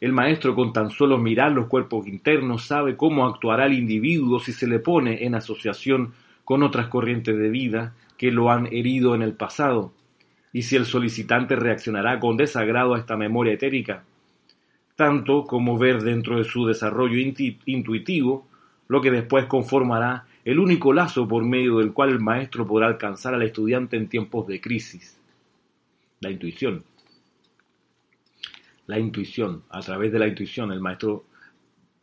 El maestro con tan solo mirar los cuerpos internos sabe cómo actuará el individuo si se le pone en asociación con otras corrientes de vida que lo han herido en el pasado y si el solicitante reaccionará con desagrado a esta memoria etérica, tanto como ver dentro de su desarrollo intuitivo lo que después conformará el único lazo por medio del cual el maestro podrá alcanzar al estudiante en tiempos de crisis. La intuición. La intuición. A través de la intuición, el maestro,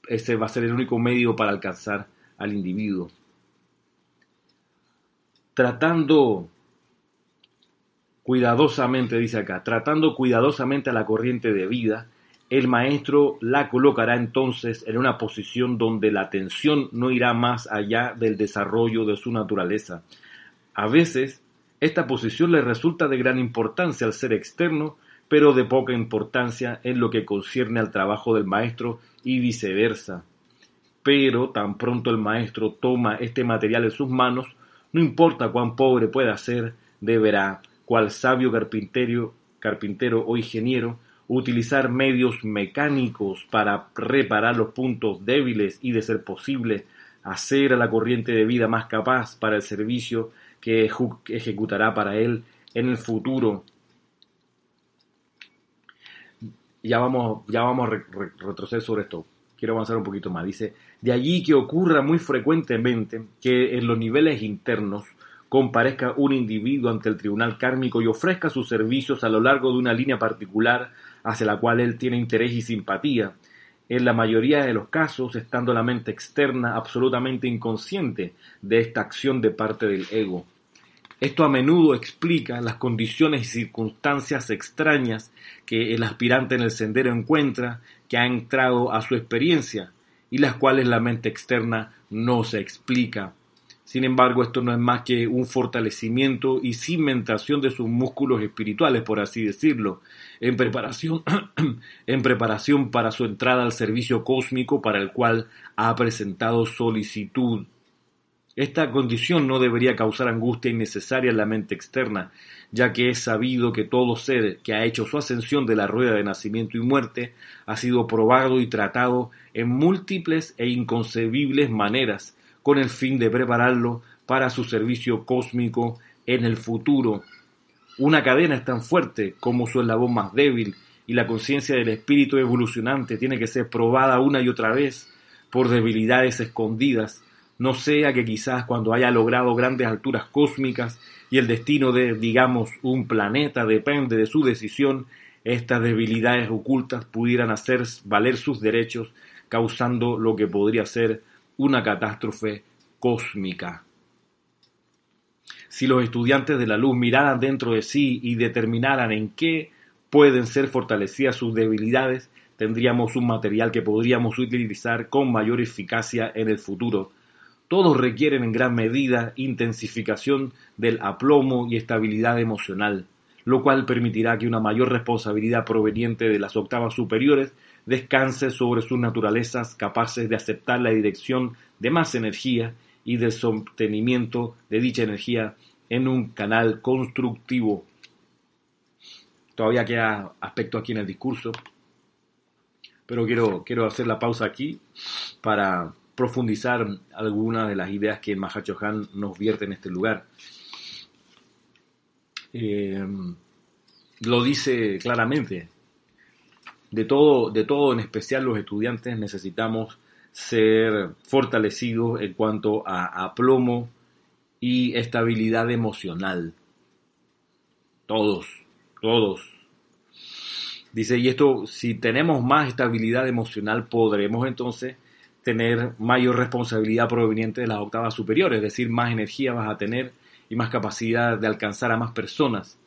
ese va a ser el único medio para alcanzar al individuo. Tratando cuidadosamente, dice acá, tratando cuidadosamente a la corriente de vida, el maestro la colocará entonces en una posición donde la atención no irá más allá del desarrollo de su naturaleza. A veces, Esta posición le resulta de gran importancia al ser externo, pero de poca importancia en lo que concierne al trabajo del maestro y viceversa. Pero tan pronto el maestro toma este material en sus manos, no importa cuán pobre pueda ser, deberá, cual sabio carpintero, carpintero o ingeniero, utilizar medios mecánicos para reparar los puntos débiles y, de ser posible, hacer a la corriente de vida más capaz para el servicio que ejecutará para él en el futuro. Ya vamos, ya vamos a retroceder sobre esto. Quiero avanzar un poquito más. Dice, de allí que ocurra muy frecuentemente que en los niveles internos comparezca un individuo ante el tribunal kármico y ofrezca sus servicios a lo largo de una línea particular hacia la cual él tiene interés y simpatía, en la mayoría de los casos estando la mente externa absolutamente inconsciente de esta acción de parte del ego. Esto a menudo explica las condiciones y circunstancias extrañas que el aspirante en el sendero encuentra que ha entrado a su experiencia y las cuales la mente externa no se explica. Sin embargo, esto no es más que un fortalecimiento y cimentación de sus músculos espirituales, por así decirlo, en preparación, en preparación para su entrada al servicio cósmico para el cual ha presentado solicitud. Esta condición no debería causar angustia innecesaria en la mente externa, ya que es sabido que todo ser que ha hecho su ascensión de la rueda de nacimiento y muerte ha sido probado y tratado en múltiples e inconcebibles maneras, con el fin de prepararlo para su servicio cósmico en el futuro. Una cadena es tan fuerte como su eslabón más débil, y la conciencia del espíritu evolucionante tiene que ser probada una y otra vez por debilidades escondidas, no sea que quizás cuando haya logrado grandes alturas cósmicas y el destino de, digamos, un planeta depende de su decisión, estas debilidades ocultas pudieran hacer valer sus derechos, causando lo que podría ser una catástrofe cósmica. Si los estudiantes de la luz miraran dentro de sí y determinaran en qué pueden ser fortalecidas sus debilidades, tendríamos un material que podríamos utilizar con mayor eficacia en el futuro. Todos requieren en gran medida intensificación del aplomo y estabilidad emocional, lo cual permitirá que una mayor responsabilidad proveniente de las octavas superiores descanse sobre sus naturalezas capaces de aceptar la dirección de más energía y del sostenimiento de dicha energía en un canal constructivo. Todavía queda aspecto aquí en el discurso, pero quiero, quiero hacer la pausa aquí para profundizar algunas de las ideas que Mahacho Han nos vierte en este lugar. Eh, lo dice claramente, de todo, de todo, en especial los estudiantes, necesitamos ser fortalecidos en cuanto a aplomo y estabilidad emocional. Todos, todos. Dice, y esto, si tenemos más estabilidad emocional, podremos entonces tener mayor responsabilidad proveniente de las octavas superiores, es decir, más energía vas a tener y más capacidad de alcanzar a más personas.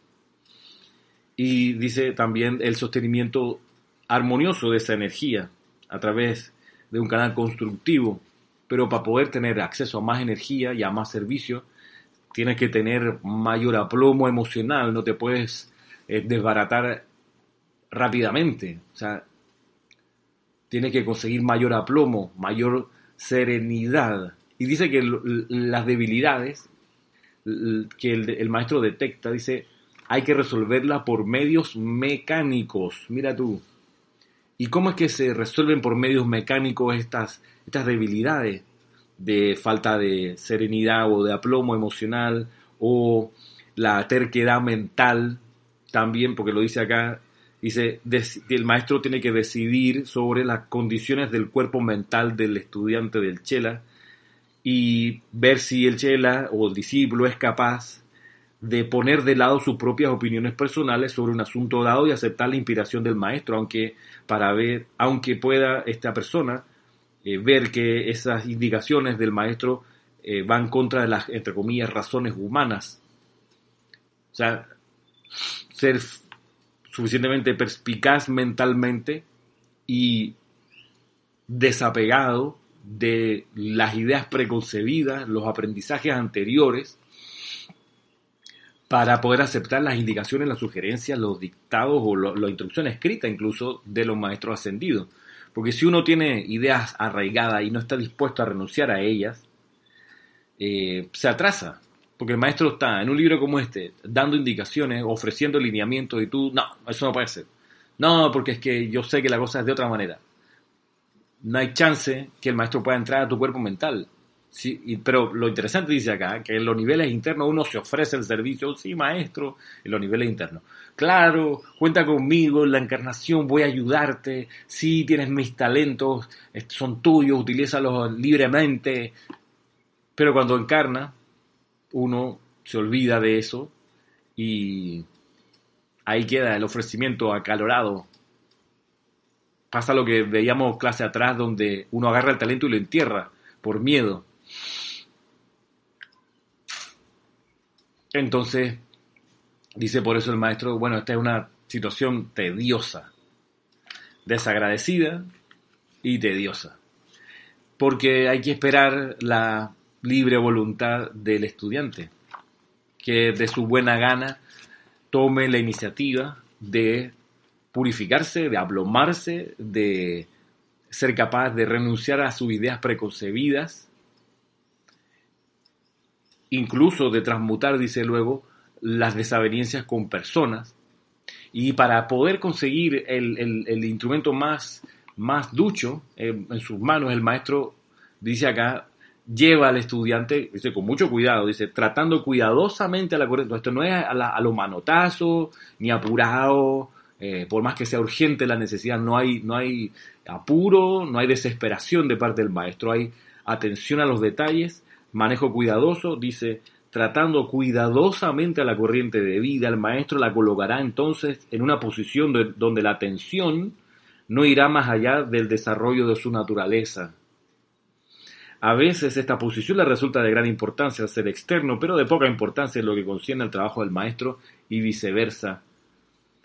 Y dice también el sostenimiento armonioso de esa energía a través de un canal constructivo, pero para poder tener acceso a más energía y a más servicio, tienes que tener mayor aplomo emocional, no te puedes eh, desbaratar rápidamente, o sea, tienes que conseguir mayor aplomo, mayor serenidad. Y dice que las debilidades que el maestro detecta, dice, hay que resolverlas por medios mecánicos. Mira tú, ¿Y cómo es que se resuelven por medios mecánicos estas, estas debilidades de falta de serenidad o de aplomo emocional o la terquedad mental también, porque lo dice acá, dice, el maestro tiene que decidir sobre las condiciones del cuerpo mental del estudiante del Chela y ver si el Chela o el discípulo es capaz de poner de lado sus propias opiniones personales sobre un asunto dado y aceptar la inspiración del maestro, aunque para ver, aunque pueda esta persona eh, ver que esas indicaciones del maestro eh, van contra las, entre comillas, razones humanas. O sea, ser suficientemente perspicaz mentalmente y desapegado de las ideas preconcebidas, los aprendizajes anteriores, para poder aceptar las indicaciones, las sugerencias, los dictados o la instrucción escrita incluso de los maestros ascendidos. Porque si uno tiene ideas arraigadas y no está dispuesto a renunciar a ellas, eh, se atrasa. Porque el maestro está en un libro como este, dando indicaciones, ofreciendo lineamientos y tú, no, eso no puede ser. No, porque es que yo sé que la cosa es de otra manera. No hay chance que el maestro pueda entrar a tu cuerpo mental. Sí, pero lo interesante dice acá que en los niveles internos uno se ofrece el servicio, sí, maestro, en los niveles internos. Claro, cuenta conmigo en la encarnación, voy a ayudarte, sí, tienes mis talentos, son tuyos, utilízalos libremente. Pero cuando encarna, uno se olvida de eso y ahí queda el ofrecimiento acalorado. Pasa lo que veíamos clase atrás donde uno agarra el talento y lo entierra por miedo. Entonces, dice por eso el maestro, bueno, esta es una situación tediosa, desagradecida y tediosa, porque hay que esperar la libre voluntad del estudiante, que de su buena gana tome la iniciativa de purificarse, de ablomarse, de ser capaz de renunciar a sus ideas preconcebidas incluso de transmutar, dice luego, las desavenencias con personas. Y para poder conseguir el, instrumento más, más ducho eh, en sus manos, el maestro dice acá, lleva al estudiante, dice, con mucho cuidado, dice, tratando cuidadosamente a la corriente. Esto no es a, lo manotazo, ni apurado, eh, por más que sea urgente la necesidad, no hay, no hay apuro, no hay desesperación de parte del maestro, hay atención a los detalles manejo cuidadoso, dice, tratando cuidadosamente a la corriente de vida, el maestro la colocará entonces en una posición donde la atención no irá más allá del desarrollo de su naturaleza. A veces esta posición le resulta de gran importancia al ser externo, pero de poca importancia en lo que concierne al trabajo del maestro y viceversa.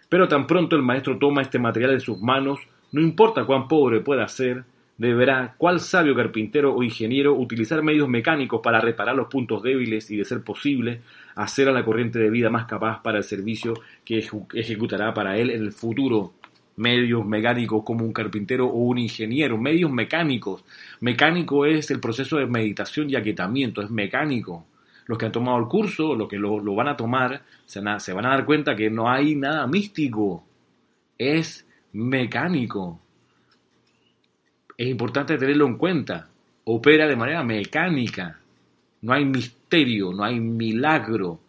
Pero tan pronto el maestro toma este material en sus manos, no importa cuán pobre pueda ser, deberá cuál sabio carpintero o ingeniero utilizar medios mecánicos para reparar los puntos débiles y, de ser posible, hacer a la corriente de vida más capaz para el servicio que ejecutará para él en el futuro. Medios mecánicos como un carpintero o un ingeniero, medios mecánicos. Mecánico es el proceso de meditación y aquietamiento, es mecánico. Los que han tomado el curso, los que lo, van a tomar, se van a dar cuenta que no hay nada místico, es mecánico es importante tenerlo en cuenta. Opera de manera mecánica. No hay misterio, no hay milagro.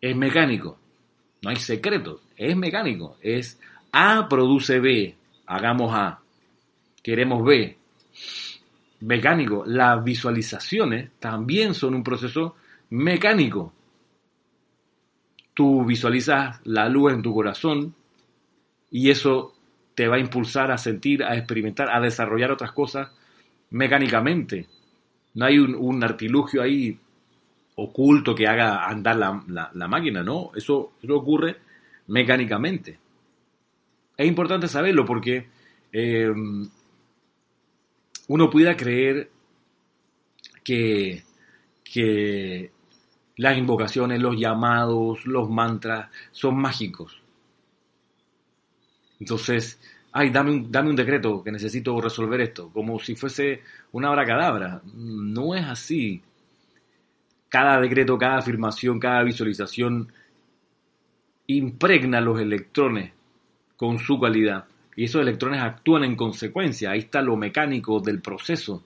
Es mecánico. No hay secreto. Es mecánico. Es A produce B. Hagamos A. Queremos B. Mecánico. Las visualizaciones también son un proceso mecánico. Tú visualizas la luz en tu corazón y eso te va a impulsar a sentir, a experimentar, a desarrollar otras cosas mecánicamente. No hay un, artilugio ahí oculto que haga andar la, máquina, no, eso, ocurre mecánicamente. Es importante saberlo porque eh, uno pudiera creer que, que las invocaciones, los llamados, los mantras son mágicos. Entonces, ay, dame un, dame un decreto que necesito resolver esto, como si fuese una cadabra. No es así. Cada decreto, cada afirmación, cada visualización impregna los electrones con su cualidad. Y esos electrones actúan en consecuencia. Ahí está lo mecánico del proceso.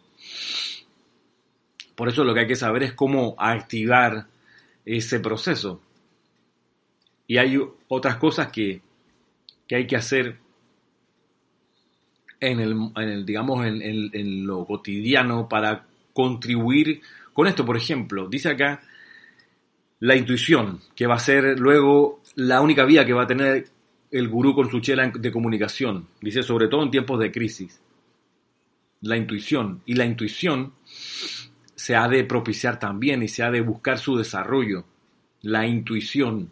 Por eso lo que hay que saber es cómo activar ese proceso. Y hay otras cosas que que hay que hacer en el, digamos, en, lo cotidiano para contribuir con esto. Por ejemplo, dice acá la intuición, que va a ser luego la única vía que va a tener el gurú con su chela de comunicación. Dice, sobre todo en tiempos de crisis. La intuición. Y la intuición se ha de propiciar también y se ha de buscar su desarrollo. La intuición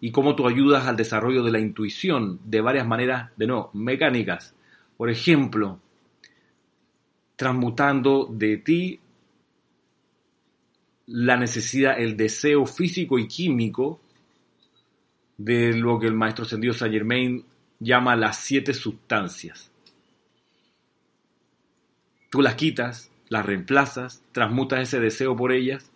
y cómo tú ayudas al desarrollo de la intuición de varias maneras, de no, mecánicas. Por ejemplo, transmutando de ti la necesidad, el deseo físico y químico de lo que el maestro ascendido Saint Germain llama las siete sustancias. Tú las quitas, las reemplazas, transmutas ese deseo por ellas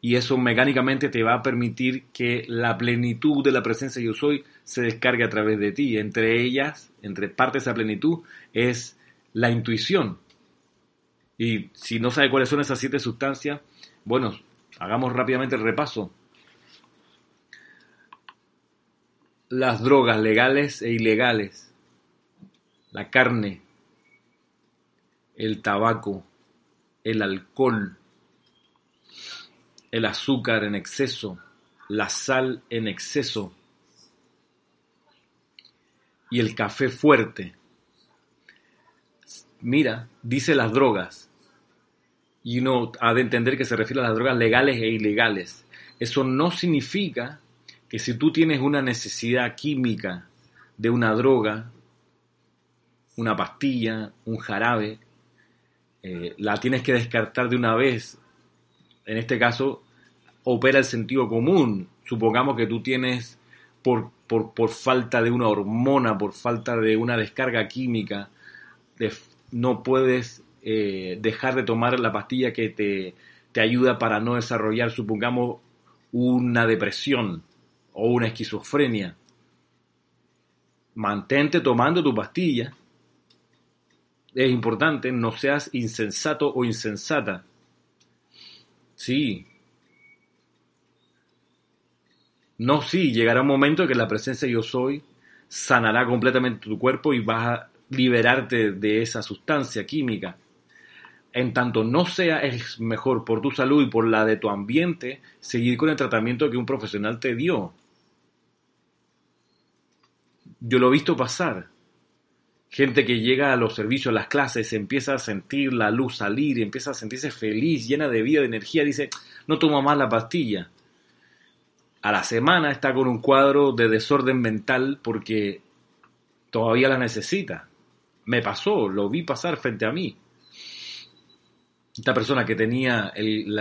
y eso mecánicamente te va a permitir que la plenitud de la presencia yo soy se descargue a través de ti. Entre ellas, entre partes de esa plenitud, es la intuición. Y si no sabe cuáles son esas siete sustancias, bueno, hagamos rápidamente el repaso. Las drogas legales e ilegales, la carne, el tabaco, el alcohol, el azúcar en exceso, la sal en exceso y el café fuerte. Mira, dice las drogas. Y uno ha de entender que se refiere a las drogas legales e ilegales. Eso no significa que si tú tienes una necesidad química de una droga, una pastilla, un jarabe, eh, la tienes que descartar de una vez en este caso, opera el sentido común. Supongamos que tú tienes, por, por, falta de una hormona, por falta de una descarga química, no puedes eh, dejar de tomar la pastilla que te, te ayuda para no desarrollar, supongamos, una depresión o una esquizofrenia. Mantente tomando tu pastilla. Es importante, no seas insensato o insensata. Sí. No, sí, llegará un momento en que la presencia yo soy sanará completamente tu cuerpo y vas a liberarte de esa sustancia química. En tanto no sea, es mejor por tu salud y por la de tu ambiente seguir con el tratamiento que un profesional te dio. Yo lo he visto pasar gente que llega a los servicios, a las clases, empieza a sentir la luz salir, empieza a sentirse feliz, llena de vida, de energía, dice, no toma más la pastilla. A la semana está con un cuadro de desorden mental porque todavía la necesita. Me pasó, lo vi pasar frente a mí. Esta persona que tenía el,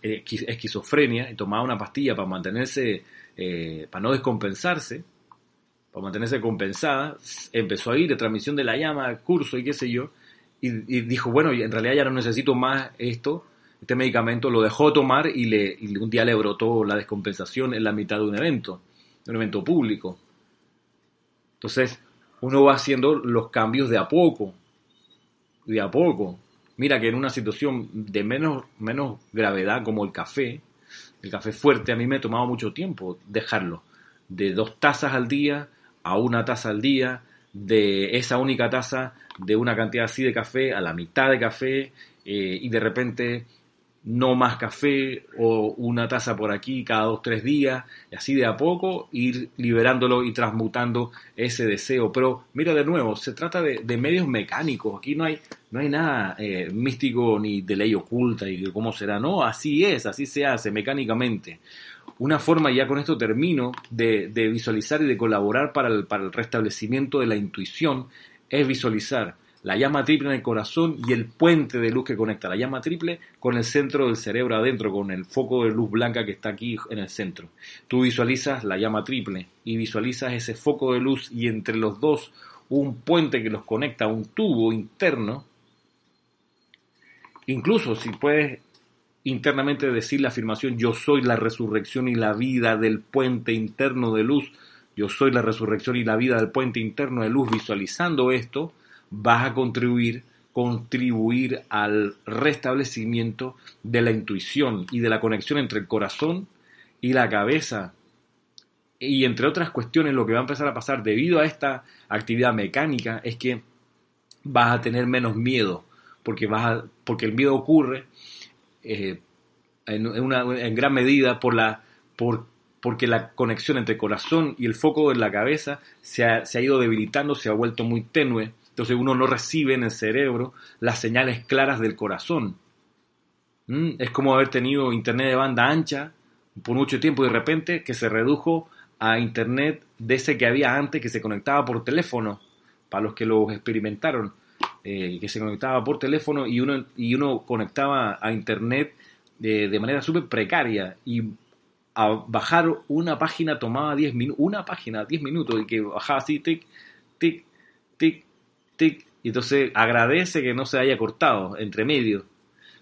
esquizofrenia y tomaba una pastilla para mantenerse, eh, para no descompensarse, para mantenerse compensada, empezó a ir de transmisión de la llama, curso y qué sé yo, y, dijo, bueno, en realidad ya no necesito más esto, este medicamento, lo dejó tomar y, le, un día le brotó la descompensación en la mitad de un evento, de un evento público. Entonces, uno va haciendo los cambios de a poco, de a poco. Mira que en una situación de menos, menos gravedad como el café, el café fuerte, a mí me ha tomado mucho tiempo dejarlo. De dos tazas al día a una taza al día, de esa única taza, de una cantidad así de café a la mitad de café, eh, y de repente no más café o una taza por aquí cada dos, tres días, y así de a poco ir liberándolo y transmutando ese deseo. Pero mira de nuevo, se trata de, medios mecánicos, aquí no hay, no hay nada eh, místico ni de ley oculta y de cómo será, no, así es, así se hace mecánicamente una forma, ya con esto termino, de, visualizar y de colaborar para el, para el restablecimiento de la intuición es visualizar la llama triple en el corazón y el puente de luz que conecta la llama triple con el centro del cerebro adentro, con el foco de luz blanca que está aquí en el centro. Tú visualizas la llama triple y visualizas ese foco de luz y entre los dos un puente que los conecta, un tubo interno. Incluso si puedes internamente decir la afirmación yo soy la resurrección y la vida del puente interno de luz, yo soy la resurrección y la vida del puente interno de luz, visualizando esto, vas a contribuir contribuir al restablecimiento de la intuición y de la conexión entre el corazón y la cabeza. Y entre otras cuestiones, lo que va a empezar a pasar debido a esta actividad mecánica es que vas a tener menos miedo, porque, vas porque el miedo ocurre eh, en, una, en, gran medida por la, por, porque la conexión entre corazón y el foco de la cabeza se ha, se ha ido debilitando, se ha vuelto muy tenue, entonces uno no recibe en el cerebro las señales claras del corazón. ¿Mm? Es como haber tenido internet de banda ancha por mucho tiempo y de repente que se redujo a internet de ese que había antes que se conectaba por teléfono, para los que lo experimentaron. Eh, que se conectaba por teléfono y uno, y uno conectaba a internet de, de manera súper precaria y a bajar una página tomaba 10 minutos, una página, 10 minutos, y que bajaba así, tic, tic, tic, tic, y entonces agradece que no se haya cortado entre medio.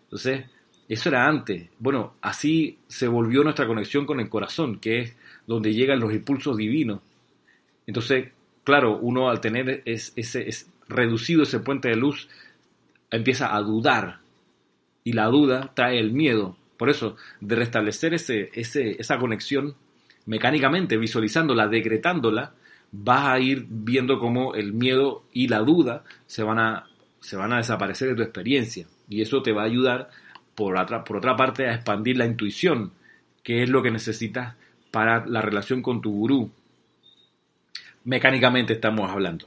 Entonces, eso era antes. Bueno, así se volvió nuestra conexión con el corazón, que es donde llegan los impulsos divinos. Entonces, claro, uno al tener ese, es reducido ese puente de luz, empieza a dudar. Y la duda trae el miedo. Por eso, de restablecer ese, ese, esa conexión mecánicamente, visualizándola, decretándola, vas a ir viendo cómo el miedo y la duda se van a, se van a desaparecer de tu experiencia. Y eso te va a ayudar, por otra, por otra parte, a expandir la intuición, que es lo que necesitas para la relación con tu gurú. Mecánicamente estamos hablando.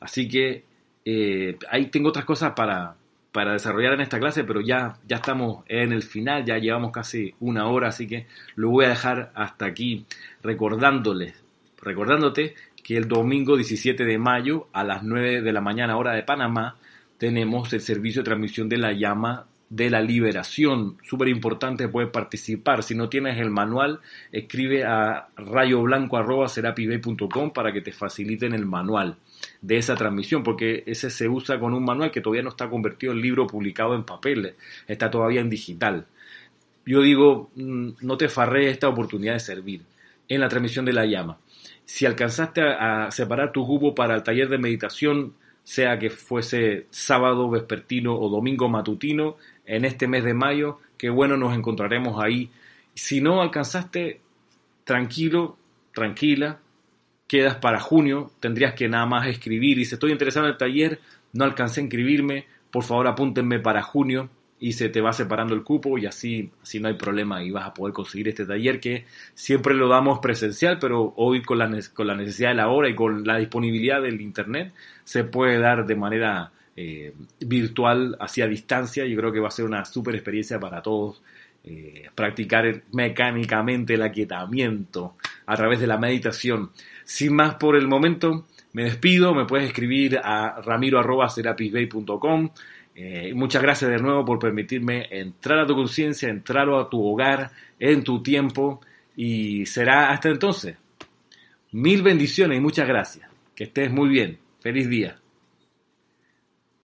Así que eh, ahí tengo otras cosas para, para desarrollar en esta clase, pero ya, ya estamos en el final, ya llevamos casi una hora, así que lo voy a dejar hasta aquí recordándoles, recordándote que el domingo 17 de mayo a las 9 de la mañana hora de Panamá tenemos el servicio de transmisión de la llama de la liberación. Súper importante, puedes participar. Si no tienes el manual, escribe a rayoblanco.com para que te faciliten el manual de esa transmisión, porque ese se usa con un manual que todavía no está convertido en libro publicado en papel, está todavía en digital. Yo digo, mm, no te farré esta oportunidad de servir en la transmisión de la llama. Si alcanzaste a separar tu cubo para el taller de meditación, sea que fuese sábado vespertino o domingo matutino, en este mes de mayo, qué bueno nos encontraremos ahí. Si no alcanzaste, tranquilo, tranquila, quedas para junio, tendrías que nada más escribir y si estoy interesado en el taller, no alcancé a inscribirme, por favor apúntenme para junio y se te va separando el cupo y así, así no hay problema y vas a poder conseguir este taller que siempre lo damos presencial, pero hoy con la, con la necesidad de la hora y con la disponibilidad del internet se puede dar de manera eh, virtual hacia distancia. Yo creo que va a ser una super experiencia para todos. Eh, practicar mecánicamente el aquietamiento a través de la meditación. Sin más por el momento, me despido. Me puedes escribir a ramiro.serapisbay.com. Eh, muchas gracias de nuevo por permitirme entrar a tu conciencia, entrar a tu hogar en tu tiempo. Y será hasta entonces. Mil bendiciones y muchas gracias. Que estés muy bien. Feliz día.